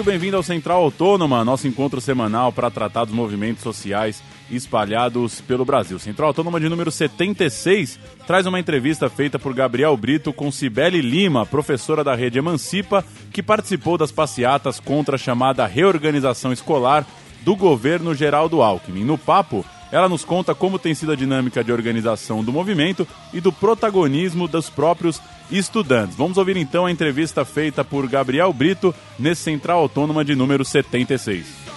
Muito bem-vindo ao Central Autônoma, nosso encontro semanal para tratar dos movimentos sociais espalhados pelo Brasil. Central Autônoma de número 76 traz uma entrevista feita por Gabriel Brito com Cibele Lima, professora da rede Emancipa, que participou das passeatas contra a chamada reorganização escolar do governo Geraldo Alckmin. No papo, ela nos conta como tem sido a dinâmica de organização do movimento e do protagonismo dos próprios estudantes. Vamos ouvir então a entrevista feita por Gabriel Brito nesse Central Autônoma de número 76.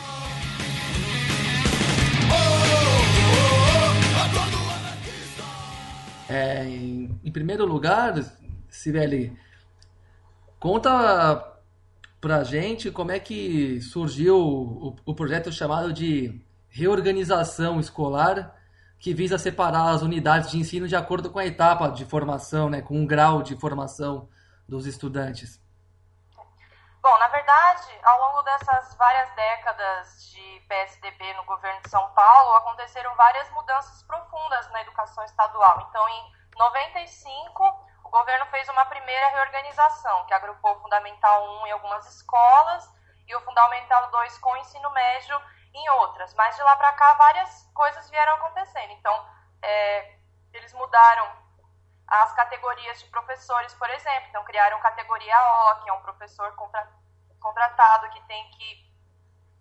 É, em, em, primeiro lugar, Cirelli, conta pra gente como é que surgiu o, o projeto chamado de reorganização escolar que visa separar as unidades de ensino de acordo com a etapa de formação, né, com o grau de formação dos estudantes. Bom, na verdade, ao longo dessas várias décadas de PSDB no governo de São Paulo, aconteceram várias mudanças profundas na educação estadual. Então, em 95, o governo fez uma primeira reorganização, que agrupou o Fundamental 1 em algumas escolas e o Fundamental 2 com o ensino médio em outras. Mas de lá para cá várias coisas vieram acontecendo. Então, é, eles mudaram as categorias de professores, por exemplo. Então, criaram categoria O, que é um professor contra, contratado que tem que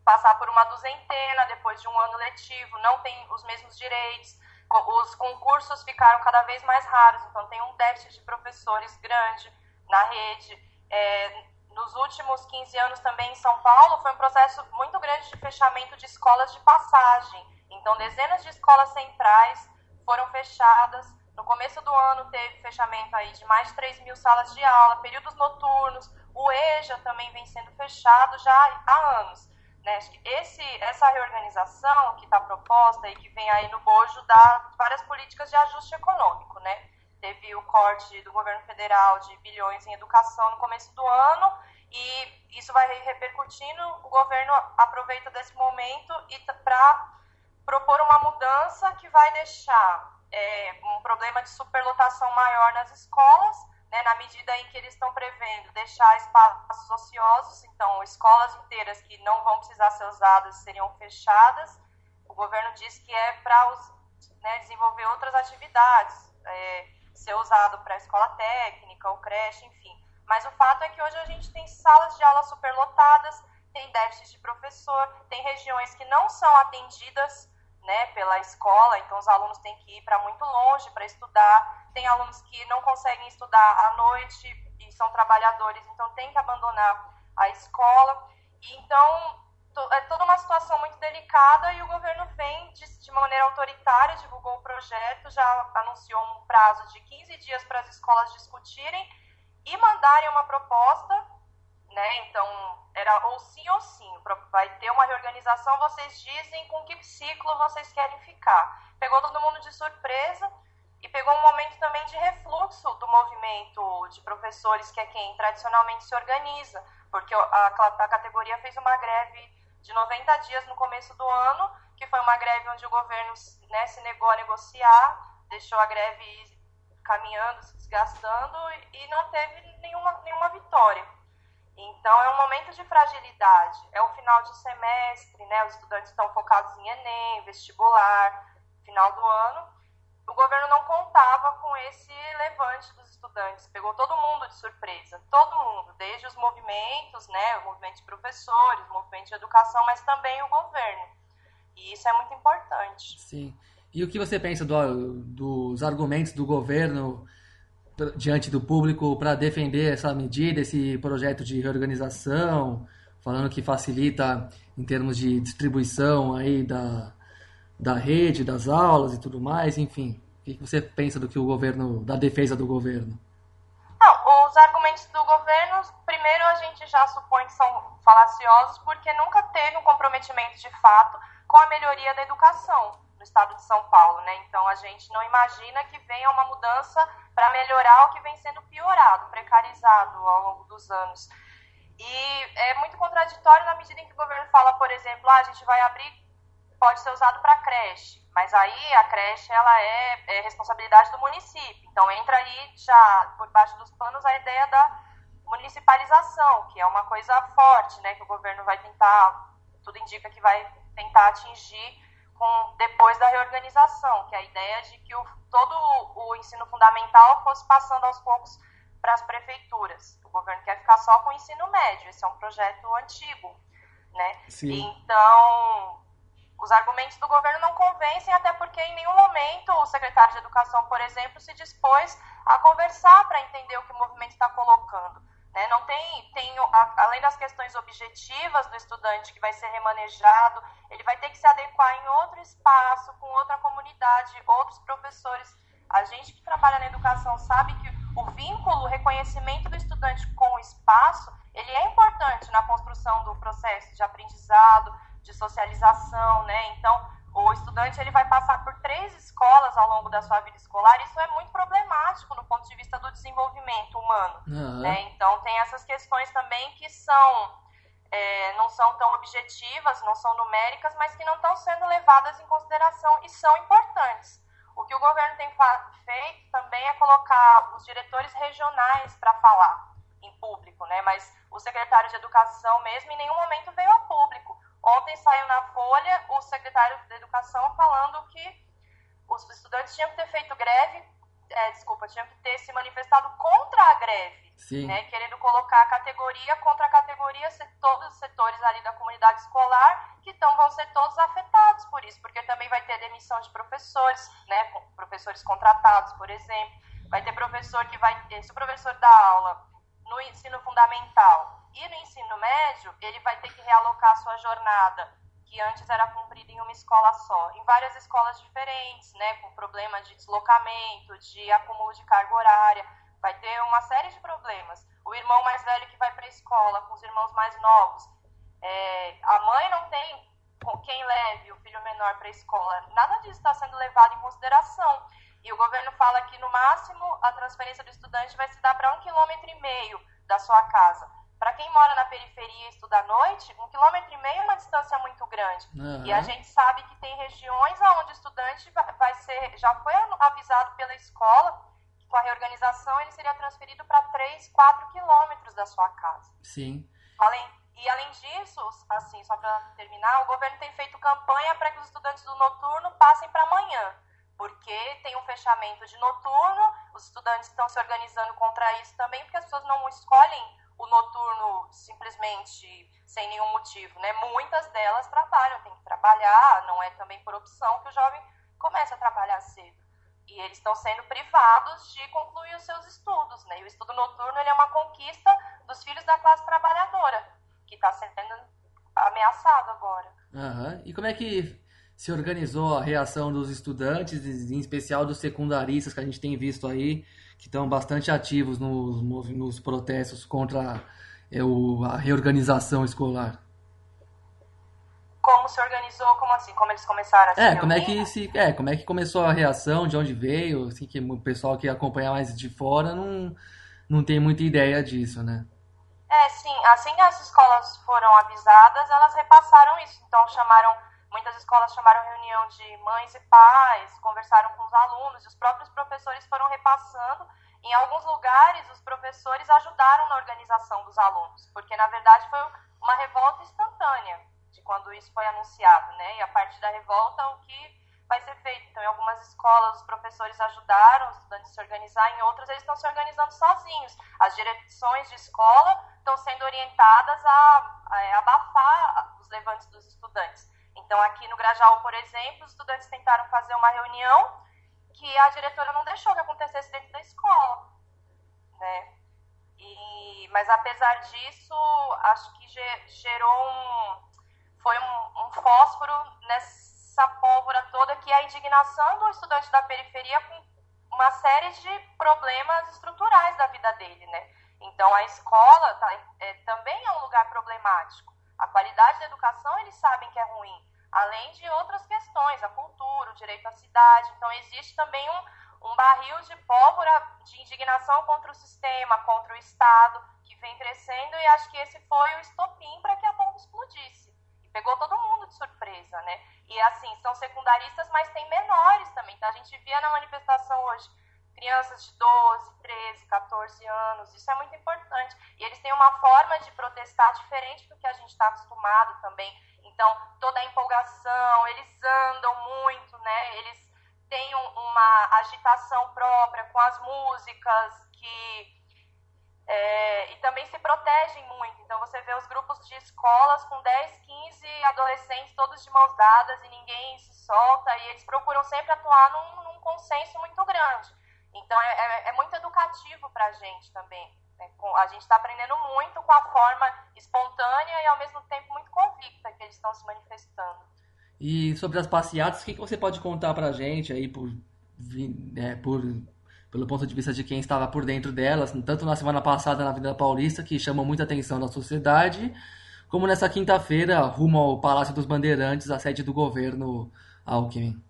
passar por uma duzentena depois de um ano letivo, não tem os mesmos direitos. Os concursos ficaram cada vez mais raros, então tem um déficit de professores grande na rede. É, nos últimos 15 anos também em São Paulo, foi um processo muito grande de fechamento de escolas de passagem. Então, dezenas de escolas centrais foram fechadas. No começo do ano teve fechamento aí de mais de 3 mil salas de aula, períodos noturnos. O EJA também vem sendo fechado já há anos. Né? Esse, essa reorganização que está proposta e que vem aí no bojo dá várias políticas de ajuste econômico, né? Teve o corte do governo federal de bilhões em educação no começo do ano e isso vai repercutindo. O governo aproveita desse momento e para propor uma mudança que vai deixar é, um problema de superlotação maior nas escolas, né, na medida em que eles estão prevendo deixar espaços ociosos, então escolas inteiras que não vão precisar ser usadas seriam fechadas. O governo diz que é para né, desenvolver outras atividades. É, ser usado para escola técnica ou creche, enfim. Mas o fato é que hoje a gente tem salas de aula superlotadas, tem déficit de professor, tem regiões que não são atendidas né, pela escola, então os alunos têm que ir para muito longe para estudar, tem alunos que não conseguem estudar à noite e são trabalhadores, então tem que abandonar a escola. E, então, é toda uma situação muito delicada e o governo vem de, de, maneira autoritária, divulgou o projeto, já anunciou um prazo de 15 dias para as escolas discutirem e mandarem uma proposta, né? Então, era ou sim ou sim, vai ter uma reorganização, vocês dizem com que ciclo vocês querem ficar. Pegou todo mundo de surpresa e pegou um momento também de refluxo do movimento de professores, que é quem tradicionalmente se organiza, porque a, a categoria fez uma greve de 90 dias no começo do ano, que foi uma greve onde o governo né, se negou a negociar, deixou a greve caminhando, se desgastando e não teve nenhuma, nenhuma vitória. Então, é um momento de fragilidade. É o final de semestre, né? Os estudantes estão focados em Enem, vestibular, final do ano o governo não contava com esse levante dos estudantes, pegou todo mundo de surpresa, todo mundo, desde os movimentos, né, o movimento de professores, o movimento de educação, mas também o governo. E isso é muito importante. Sim. E o que você pensa do, dos argumentos do governo diante do público para defender essa medida, esse projeto de reorganização, falando que facilita em termos de distribuição aí da, da rede, das aulas e tudo mais, enfim. O que você pensa do que o governo, da defesa do governo? Não, os argumentos do governo, primeiro a gente já supõe que são falaciosos porque nunca teve um comprometimento de fato com a melhoria da educação no estado de São Paulo, né? Então a gente não imagina que venha uma mudança para melhorar o que vem sendo piorado, precarizado ao longo dos anos. E é muito contraditório na medida em que o governo fala, por exemplo, ah, a gente vai abrir pode ser usado para creche, mas aí a creche ela é, é, responsabilidade do município. Então entra aí já por baixo dos panos a ideia da municipalização, que é uma coisa forte, né, que o governo vai tentar, tudo indica que vai tentar atingir com, depois da reorganização, que é a ideia de que o, todo o ensino fundamental fosse passando aos poucos para as prefeituras. O governo quer ficar só com o ensino médio, esse é um projeto antigo, né? Sim. Então, os argumentos do governo não convencem, até porque em nenhum momento o secretário de Educação, por exemplo, se dispôs a conversar para entender o que o movimento está colocando. Né? Não tem, tem, além das questões objetivas do estudante que vai ser remanejado, ele vai ter que se adequar em outro espaço, com outra comunidade, outros professores. A gente que trabalha na educação sabe que o vínculo, o reconhecimento do estudante com o espaço, ele é importante na construção do processo de aprendizado, de socialização, né? Então, o estudante ele vai passar por três escolas ao longo da sua vida escolar. Isso é muito problemático no ponto de vista do desenvolvimento humano. Uhum. Né? Então, tem essas questões também que são é, não são tão objetivas, não são numéricas, mas que não estão sendo levadas em consideração e são importantes. O que o governo tem feito também é colocar os diretores regionais para falar em público, né? Mas o secretário de Educação mesmo em nenhum momento veio a público. Ontem saiu na Folha o secretário de Educação falando que os estudantes tinham que ter feito greve, é, desculpa, tinham que ter se manifestado contra a greve, né, querendo colocar a categoria contra a categoria, todos os setores ali da comunidade escolar, que então vão ser todos afetados por isso, porque também vai ter demissão de professores, né, professores contratados, por exemplo, vai ter professor que vai, se o professor dá aula no ensino fundamental e no ensino médio, ele vai ter que realocar a sua jornada, que antes era cumprida em uma escola só, em várias escolas diferentes, né, com problema de deslocamento, de acúmulo de carga horária, vai ter uma série de problemas. O irmão mais velho que vai para a escola com os irmãos mais novos, é, a mãe não tem com quem leve o filho menor para a escola, nada disso está sendo levado em consideração. E o governo fala que, no máximo, a transferência do estudante vai se dar para um quilômetro e meio da sua casa. Para quem mora na periferia e estuda à noite, um quilômetro e meio é uma distância muito grande. Uhum. E a gente sabe que tem regiões onde o estudante vai ser, já foi avisado pela escola que com a reorganização ele seria transferido para 3, 4 quilômetros da sua casa. Sim. Além, e além disso, assim, só para terminar, o governo tem feito campanha para que os estudantes do noturno passem para amanhã porque tem um fechamento de noturno, os estudantes estão se organizando contra isso também, porque as pessoas não escolhem o noturno simplesmente sem nenhum motivo, né? Muitas delas trabalham, tem que trabalhar, não é também por opção que o jovem começa a trabalhar cedo. E eles estão sendo privados de concluir os seus estudos, né? E o estudo noturno é uma conquista dos filhos da classe trabalhadora, que está sendo ameaçado agora. Uhum. E como é que se organizou a reação dos estudantes, em especial dos secundaristas que a gente tem visto aí, que estão bastante ativos nos, nos protestos contra é, o, a reorganização escolar. Como se organizou, como assim? Como eles começaram a se é, como é que se, é, como é que começou a reação, de onde veio, assim, que o pessoal que acompanha mais de fora não, não tem muita ideia disso, né? É, sim, assim que as escolas foram avisadas, elas repassaram isso, então chamaram Muitas escolas chamaram reunião de mães e pais, conversaram com os alunos, e os próprios professores foram repassando. Em alguns lugares, os professores ajudaram na organização dos alunos, porque na verdade foi uma revolta instantânea de quando isso foi anunciado, né? E a partir da revolta, o que vai ser feito? Então, em algumas escolas, os professores ajudaram os estudantes a se organizar, em outras, eles estão se organizando sozinhos. As direções de escola estão sendo orientadas a, a abafar os levantes dos estudantes. Então, aqui no Grajaú, por exemplo, os estudantes tentaram fazer uma reunião que a diretora não deixou que acontecesse dentro da escola, né? E, mas apesar disso, acho que gerou um, foi um, um fósforo nessa pólvora toda que é a indignação do estudante da periferia com uma série de problemas estruturais da vida dele, né? Então a escola tá, é, também é um lugar problemático. A qualidade da educação eles sabem que é ruim, além de outras questões, a cultura, o direito à cidade. Então, existe também um, um barril de pólvora de indignação contra o sistema, contra o Estado, que vem crescendo, e acho que esse foi o estopim para que a bomba explodisse. E pegou todo mundo de surpresa, né? E assim, são secundaristas, mas tem menores também. Então, a gente via na manifestação hoje crianças de 12, 13, 14 anos. Isso é muito importante. E eles têm uma forma de protestar diferente do que a gente está acostumado também. Então, toda a empolgação, eles andam muito, né? Eles têm uma agitação própria com as músicas que é, e também se protegem muito. Então você vê os grupos de escolas com 10, 15 adolescentes todos de mãos dadas e ninguém se solta e eles procuram sempre atuar num, num consenso muito grande. Então é, é, é muito educativo para a gente também. Né? A gente está aprendendo muito com a forma espontânea e ao mesmo tempo muito convicta que eles estão se manifestando. E sobre as passeatas, o que, você pode contar para a gente aí por, é, por pelo ponto de vista de quem estava por dentro delas, tanto na semana passada na Avenida Paulista, que chamou muita atenção da sociedade, como nessa quinta-feira, rumo ao Palácio dos Bandeirantes, a sede do governo Alckmin.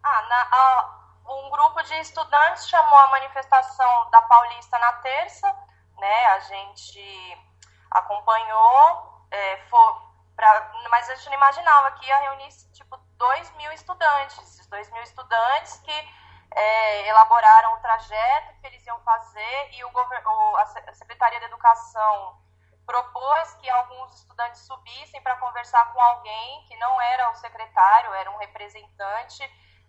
Ah, na, a, um grupo de estudantes chamou a manifestação da Paulista na terça, né? A gente acompanhou, é, for, pra, mas a gente não imaginava que ia reunir tipo 2 mil estudantes, 2 mil estudantes que é, elaboraram o trajeto que eles iam fazer e o, o, a Secretaria da Educação propôs que alguns estudantes subissem para conversar com alguém que não era o secretário, era um representante.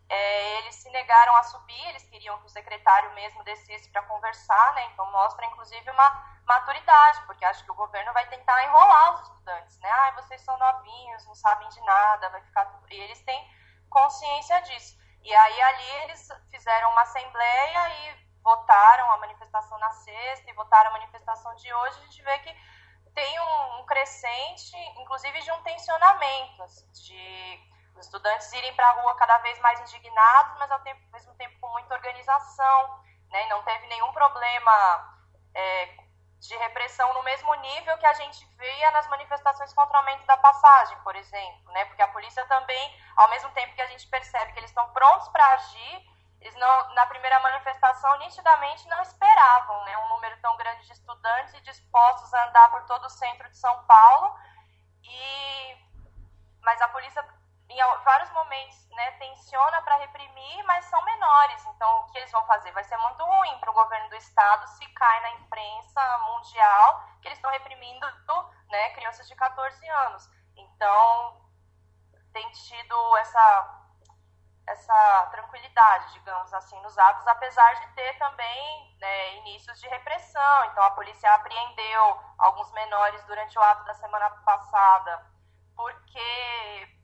É, eles se negaram a subir, eles queriam que o secretário mesmo descesse para conversar, né? Então mostra inclusive uma maturidade, porque acho que o governo vai tentar enrolar os estudantes, né? Ah, vocês são novinhos, não sabem de nada, vai ficar. E eles têm consciência disso. E aí ali eles fizeram uma assembleia e votaram a manifestação na sexta e votaram a manifestação de hoje. A gente vê que tem um, um crescente, inclusive de um tensionamento, assim, de os estudantes irem para a rua cada vez mais indignados, mas ao, tempo, ao mesmo tempo com muita organização, né? Não teve nenhum problema é, de repressão no mesmo nível que a gente via nas manifestações contra o aumento da passagem, por exemplo, né? Porque a polícia também, ao mesmo tempo que a gente percebe que eles estão prontos para agir, eles não, na primeira manifestação nitidamente não esperavam, né? Um número tão grande de estudantes dispostos a andar por todo o centro de São Paulo e mas a polícia em vários momentos né, tensiona para reprimir, mas são menores. Então, o que eles vão fazer? Vai ser muito ruim para o governo do estado se cai na imprensa mundial que eles estão reprimindo né, crianças de 14 anos. Então, tem tido essa, essa tranquilidade, digamos assim, nos atos, apesar de ter também né, inícios de repressão. Então, a polícia apreendeu alguns menores durante o ato da semana passada, porque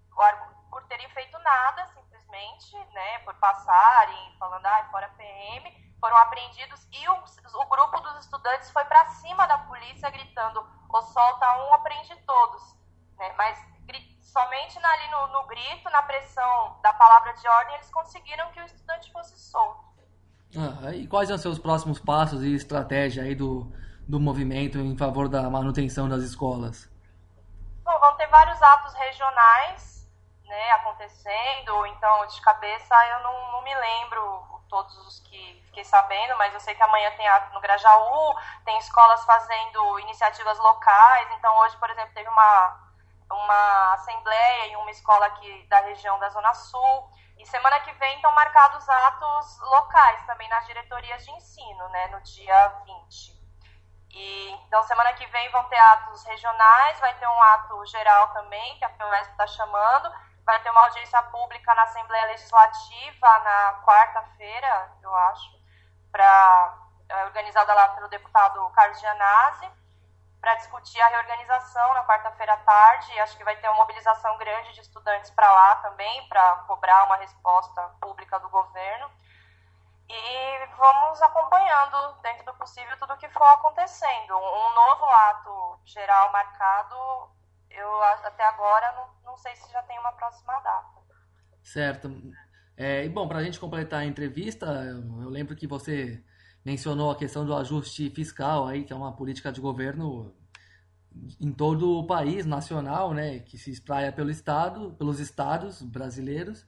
por terem feito nada, simplesmente, né, por passarem, falando, ah, fora PM, foram apreendidos e o, o grupo dos estudantes foi para cima da polícia gritando, ou solta um, apreende todos, né, mas somente ali no, no grito, na pressão da palavra de ordem, eles conseguiram que o estudante fosse solto. Ah, e quais são os seus próximos passos e estratégia aí do, do movimento em favor da manutenção das escolas? Bom, vão ter vários atos regionais né, acontecendo, então de cabeça eu não, não me lembro todos os que fiquei sabendo, mas eu sei que amanhã tem ato no Grajaú, tem escolas fazendo iniciativas locais, então hoje, por exemplo, teve uma, uma assembleia em uma escola aqui da região da Zona Sul, e semana que vem estão marcados atos locais também nas diretorias de ensino, né, no dia 20. E, então, semana que vem vão ter atos regionais, vai ter um ato geral também, que a PUESP está chamando, vai ter uma audiência pública na Assembleia Legislativa na quarta-feira, eu acho, pra, é, organizada lá pelo deputado Carlos Gianazzi, para discutir a reorganização na quarta-feira à tarde. Acho que vai ter uma mobilização grande de estudantes para lá também, para cobrar uma resposta pública do governo. E vamos acompanhando, dentro do possível, tudo o que for acontecendo. Um novo ato geral marcado eu até agora não, não sei se já tem uma próxima data. Certo. É, e bom, para a gente completar a entrevista, eu lembro que você mencionou a questão do ajuste fiscal aí, que é uma política de governo em todo o país nacional, né, que se espraia pelo estado, pelos estados brasileiros.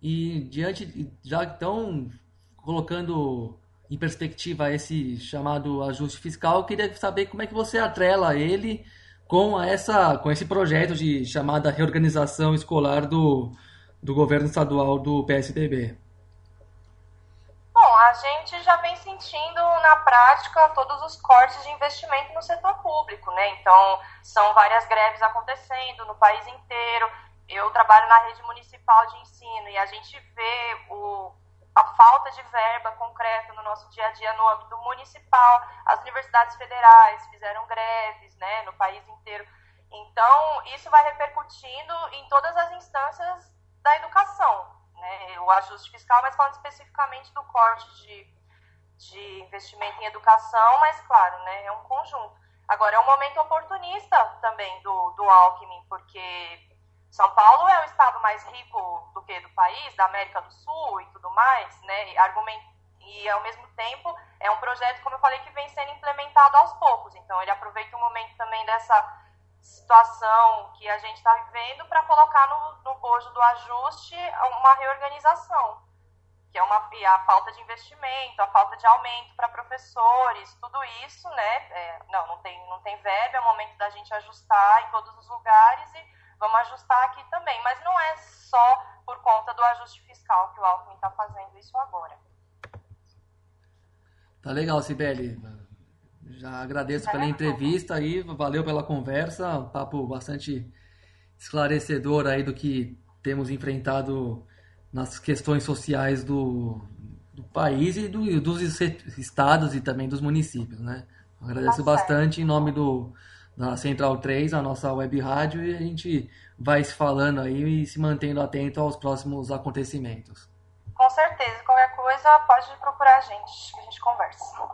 E diante já estão colocando em perspectiva esse chamado ajuste fiscal, eu queria saber como é que você atrela ele com essa com esse projeto de chamada reorganização escolar do, do governo estadual do PSDB. a gente já vem sentindo na prática todos os cortes de investimento no setor público, né? Então, são várias greves acontecendo no país inteiro. Eu trabalho na rede municipal de ensino e a gente vê o, falta de verba concreta no nosso dia a dia no âmbito municipal. As universidades federais fizeram greves, né, no país inteiro. Então, isso vai repercutindo em todas as instâncias da educação, né, o ajuste fiscal, mas falando especificamente do corte de, de investimento em educação, mas claro, né, é um conjunto. Agora, é um momento oportunista também do, do Alckmin, porque São Paulo é o estado mais rico do que do país, da América do Sul e tudo mais, né, e, argument, e ao mesmo tempo é um projeto, como eu falei, que vem sendo implementado aos poucos, então ele aproveita o momento também dessa situação que a gente está vivendo para colocar no, no bojo do ajuste uma reorganização, que é uma, a falta de investimento, a falta de aumento para professores, tudo isso, né? É, não, não tem, não tem verba, é o momento da gente ajustar em todos os lugares e vamos ajustar aqui também. Mas não é só por conta do ajuste fiscal que o Alckmin está fazendo isso agora. Tá legal, Sibeli. Já agradeço pela entrevista aí, valeu pela conversa, um papo bastante esclarecedor aí do que temos enfrentado nas questões sociais do, do país e do, dos estados e também dos municípios, né? Agradeço tá bastante em nome do, da Central 3, a nossa web rádio, e a gente vai se falando aí e se mantendo atento aos próximos acontecimentos. Com certeza, qualquer coisa pode procurar a gente, que a gente conversa.